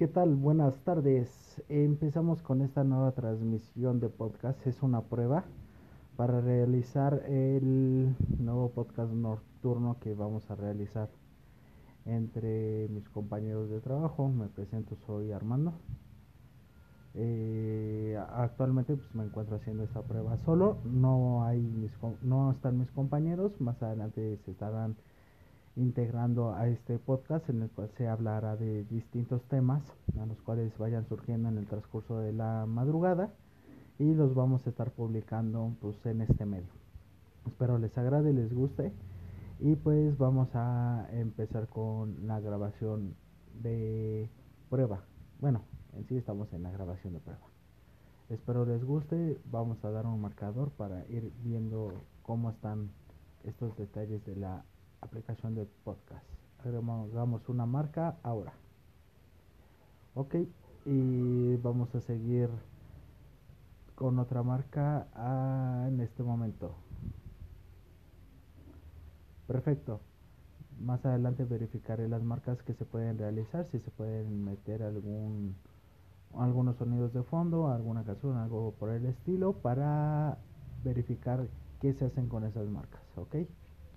¿Qué tal? Buenas tardes. Empezamos con esta nueva transmisión de podcast. Es una prueba para realizar el nuevo podcast nocturno que vamos a realizar entre mis compañeros de trabajo. Me presento, soy Armando. Eh, actualmente pues, me encuentro haciendo esta prueba solo. No hay no están mis compañeros. Más adelante se estarán integrando a este podcast en el cual se hablará de distintos temas a los cuales vayan surgiendo en el transcurso de la madrugada y los vamos a estar publicando pues en este medio. Espero les agrade, les guste y pues vamos a empezar con la grabación de prueba. Bueno, en sí estamos en la grabación de prueba. Espero les guste, vamos a dar un marcador para ir viendo cómo están estos detalles de la aplicación de podcast. Hagamos una marca ahora. Ok, y vamos a seguir con otra marca ah, en este momento. Perfecto. Más adelante verificaré las marcas que se pueden realizar, si se pueden meter algún algunos sonidos de fondo, alguna canción, algo por el estilo para verificar qué se hacen con esas marcas, ¿ok?